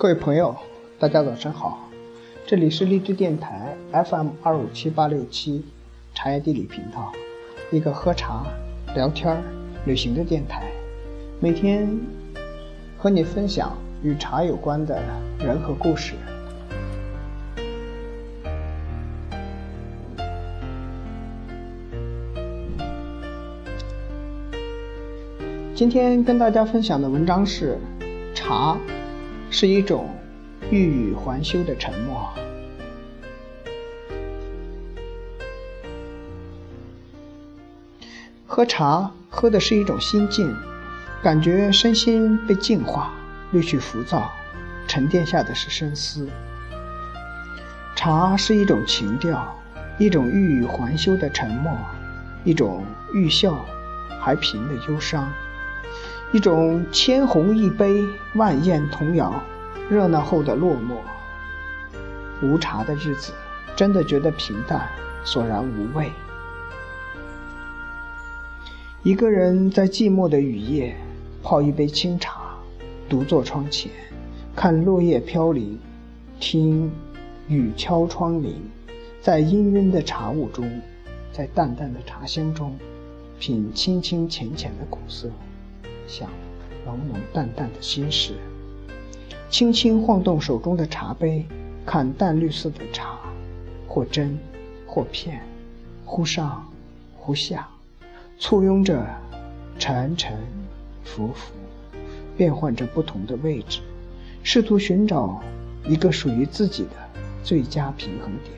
各位朋友，大家早上好，这里是励志电台 FM 二五七八六七茶叶地理频道，一个喝茶、聊天、旅行的电台，每天和你分享与茶有关的人和故事。今天跟大家分享的文章是茶。是一种欲语还休的沉默。喝茶喝的是一种心境，感觉身心被净化，滤去浮躁，沉淀下的是深思。茶是一种情调，一种欲语还休的沉默，一种欲笑还平的忧伤。一种千红一杯，万艳童谣，热闹后的落寞。无茶的日子，真的觉得平淡，索然无味。一个人在寂寞的雨夜，泡一杯清茶，独坐窗前，看落叶飘零，听雨敲窗棂，在氤氲的茶雾中，在淡淡的茶香中，品清清浅浅的苦涩。想浓浓淡淡的心事，轻轻晃动手中的茶杯，看淡绿色的茶，或真，或片，忽上，忽下，簇拥着，沉沉，浮浮，变换着不同的位置，试图寻找一个属于自己的最佳平衡点。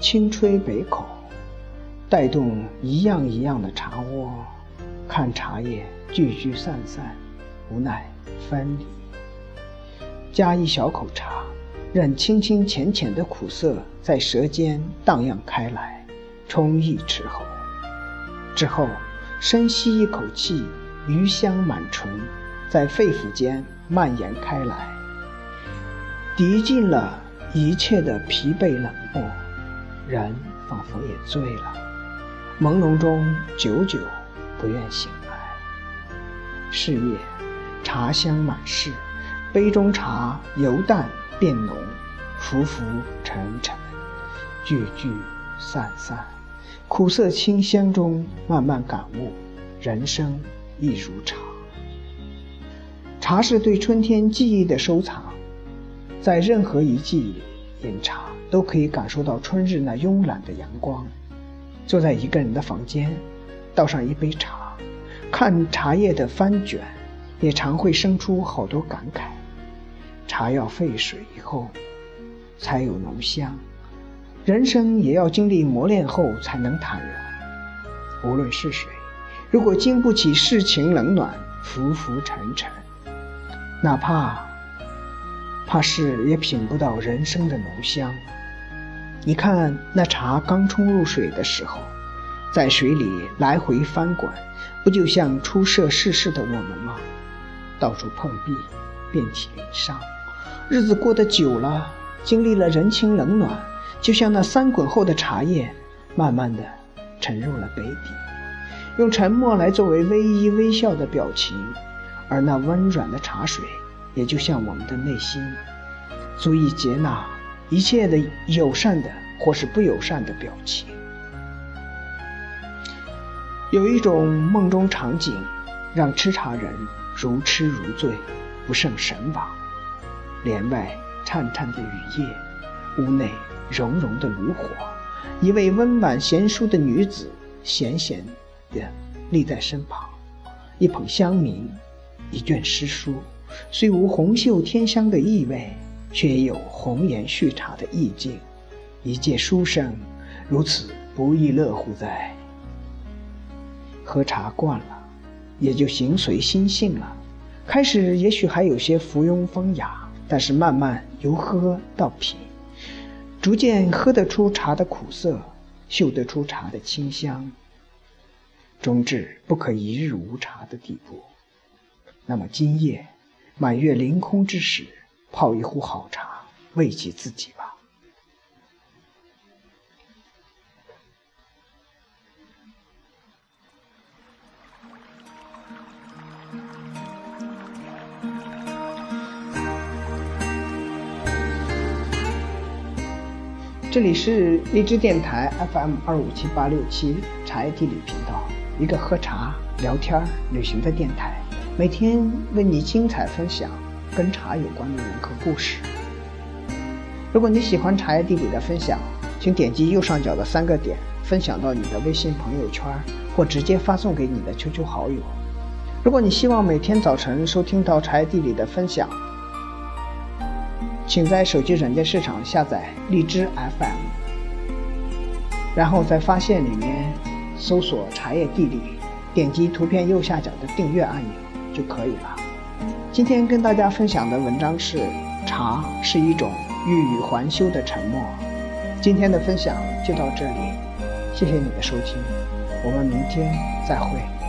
轻吹北口。带动一样一样的茶窝，看茶叶聚聚散散，无奈分离。加一小口茶，任清清浅浅的苦涩在舌尖荡漾开来，充溢齿喉。之后深吸一口气，余香满唇，在肺腑间蔓延开来，涤尽了一切的疲惫冷漠，人仿佛也醉了。朦胧中，久久不愿醒来。是夜，茶香满室，杯中茶由淡变浓，浮浮沉沉，聚聚散散，苦涩清香中慢慢感悟，人生亦如茶。茶是对春天记忆的收藏，在任何一季饮茶，都可以感受到春日那慵懒的阳光。坐在一个人的房间，倒上一杯茶，看茶叶的翻卷，也常会生出好多感慨。茶要沸水以后，才有浓香。人生也要经历磨练后才能坦然。无论是谁，如果经不起世情冷暖，浮浮沉沉，哪怕怕是也品不到人生的浓香。你看那茶刚冲入水的时候，在水里来回翻滚，不就像初涉世事的我们吗？到处碰壁，遍体鳞伤。日子过得久了，经历了人情冷暖，就像那翻滚后的茶叶，慢慢的沉入了杯底，用沉默来作为微一微笑的表情，而那温软的茶水，也就像我们的内心，足以接纳。一切的友善的或是不友善的表情，有一种梦中场景，让吃茶人如痴如醉，不胜神往。帘外颤颤的雨夜，屋内融融的炉火，一位温婉贤淑的女子闲闲的立在身旁，一捧香茗，一卷诗书，虽无红袖添香的意味。却有红颜续茶的意境，一介书生如此不亦乐乎哉？喝茶惯了，也就形随心性了。开始也许还有些附庸风雅，但是慢慢由喝到品，逐渐喝得出茶的苦涩，嗅得出茶的清香，终至不可一日无茶的地步。那么今夜满月凌空之时。泡一壶好茶，慰藉自己吧。这里是荔枝电台 FM 二五七八六七茶叶地理频道，一个喝茶、聊天、旅行的电台，每天为你精彩分享跟茶有关的人和故事。如果你喜欢茶叶地理的分享，请点击右上角的三个点，分享到你的微信朋友圈，或直接发送给你的 QQ 好友。如果你希望每天早晨收听到茶叶地理的分享，请在手机软件市场下载荔枝 FM，然后在发现里面搜索“茶叶地理”，点击图片右下角的订阅按钮就可以了。今天跟大家分享的文章是《茶是一种欲语还休的沉默》。今天的分享就到这里，谢谢你的收听，我们明天再会。